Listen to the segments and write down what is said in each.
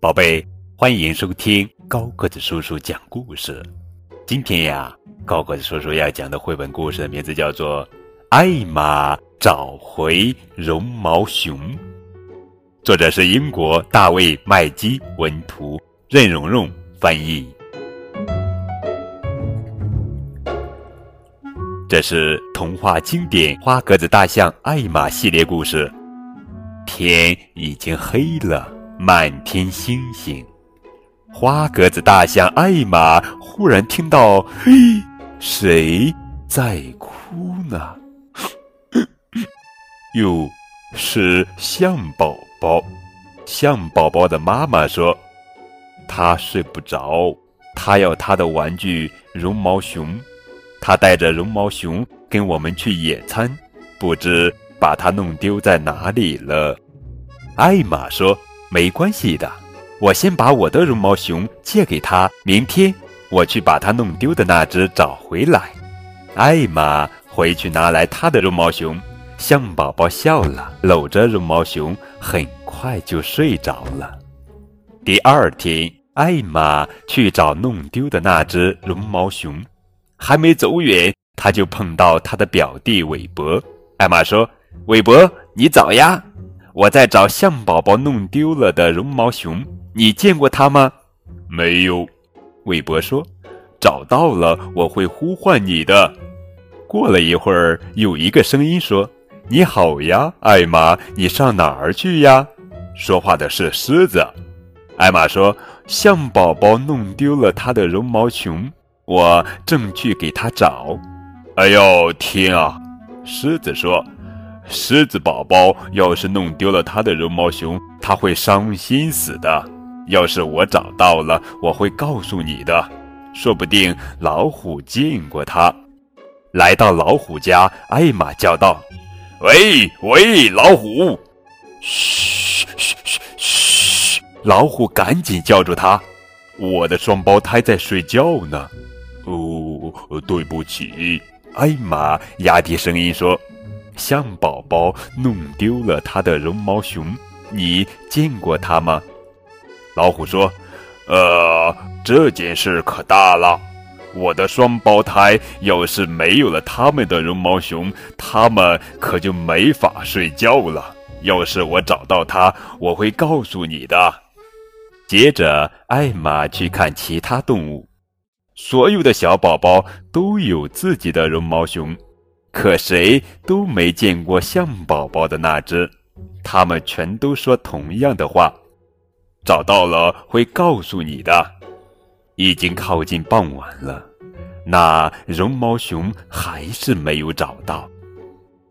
宝贝，欢迎收听高个子叔叔讲故事。今天呀，高个子叔叔要讲的绘本故事的名字叫做《艾玛找回绒毛熊》，作者是英国大卫麦基文图，任蓉蓉翻译。这是童话经典《花格子大象艾玛》系列故事。天已经黑了。满天星星，花格子大象艾玛忽然听到：“嘿，谁在哭呢？” 哟，是象宝宝。象宝宝的妈妈说：“他睡不着，他要他的玩具绒毛熊。他带着绒毛熊跟我们去野餐，不知把它弄丢在哪里了。”艾玛说。没关系的，我先把我的绒毛熊借给他，明天我去把他弄丢的那只找回来。艾玛回去拿来他的绒毛熊，象宝宝笑了，搂着绒毛熊，很快就睡着了。第二天，艾玛去找弄丢的那只绒毛熊，还没走远，他就碰到他的表弟韦伯。艾玛说：“韦伯，你早呀。”我在找象宝宝弄丢了的绒毛熊，你见过它吗？没有，韦伯说。找到了，我会呼唤你的。过了一会儿，有一个声音说：“你好呀，艾玛，你上哪儿去呀？”说话的是狮子。艾玛说：“象宝宝弄丢了他的绒毛熊，我正去给他找。”哎呦天啊！狮子说。狮子宝宝要是弄丢了他的绒毛熊，他会伤心死的。要是我找到了，我会告诉你的。说不定老虎见过他。来到老虎家，艾玛叫道：“喂喂，老虎！”嘘嘘嘘嘘！老虎赶紧叫住他：“我的双胞胎在睡觉呢。”哦，对不起，艾玛压低声音说。象宝宝弄丢了他的绒毛熊，你见过他吗？老虎说：“呃，这件事可大了。我的双胞胎要是没有了他们的绒毛熊，他们可就没法睡觉了。要是我找到他，我会告诉你的。”接着，艾玛去看其他动物，所有的小宝宝都有自己的绒毛熊。可谁都没见过象宝宝的那只，他们全都说同样的话：“找到了会告诉你的。”已经靠近傍晚了，那绒毛熊还是没有找到。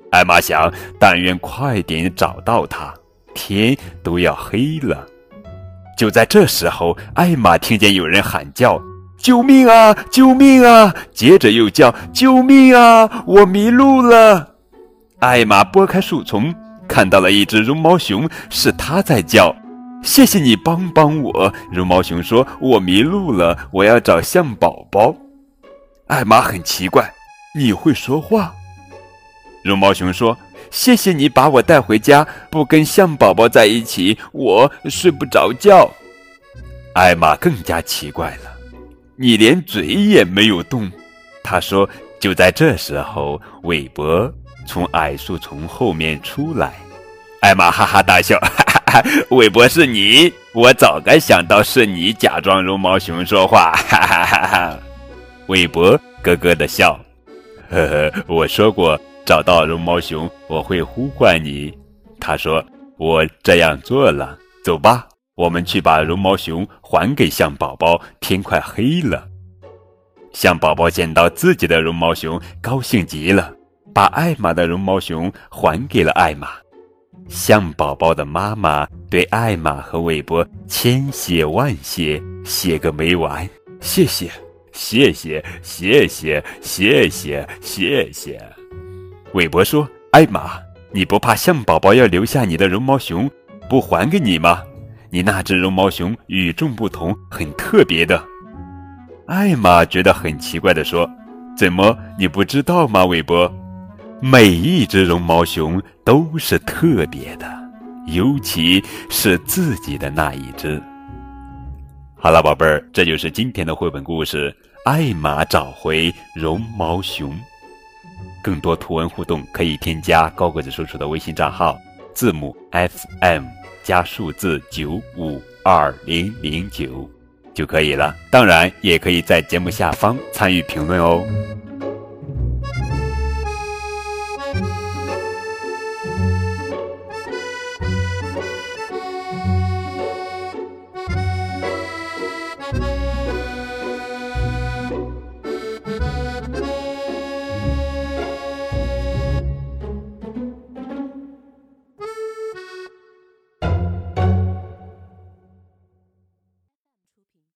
艾玛想，但愿快点找到它，天都要黑了。就在这时候，艾玛听见有人喊叫。救命啊！救命啊！接着又叫救命啊！我迷路了。艾玛拨开树丛，看到了一只绒毛熊，是它在叫。谢谢你帮帮我。绒毛熊说：“我迷路了，我要找象宝宝。”艾玛很奇怪：“你会说话？”绒毛熊说：“谢谢你把我带回家，不跟象宝宝在一起，我睡不着觉。”艾玛更加奇怪了。你连嘴也没有动，他说。就在这时候，韦伯从矮树丛后面出来，艾玛哈哈大笑，哈哈哈！韦伯是你，我早该想到是你假装绒毛熊说话，哈哈哈哈！韦伯咯咯的笑，呵呵，我说过找到绒毛熊我会呼唤你，他说我这样做了，走吧。我们去把绒毛熊还给象宝宝。天快黑了，象宝宝见到自己的绒毛熊，高兴极了，把艾玛的绒毛熊还给了艾玛。象宝宝的妈妈对艾玛和韦伯千谢万谢，谢个没完。谢谢，谢谢，谢谢，谢谢，谢谢。韦伯说：“艾玛，你不怕象宝宝要留下你的绒毛熊，不还给你吗？”你那只绒毛熊与众不同，很特别的。艾玛觉得很奇怪的说：“怎么你不知道吗，韦伯？每一只绒毛熊都是特别的，尤其是自己的那一只。”好了，宝贝儿，这就是今天的绘本故事《艾玛找回绒毛熊》。更多图文互动可以添加高个子叔叔的微信账号，字母 FM 加数字九五二零零九就可以了。当然，也可以在节目下方参与评论哦。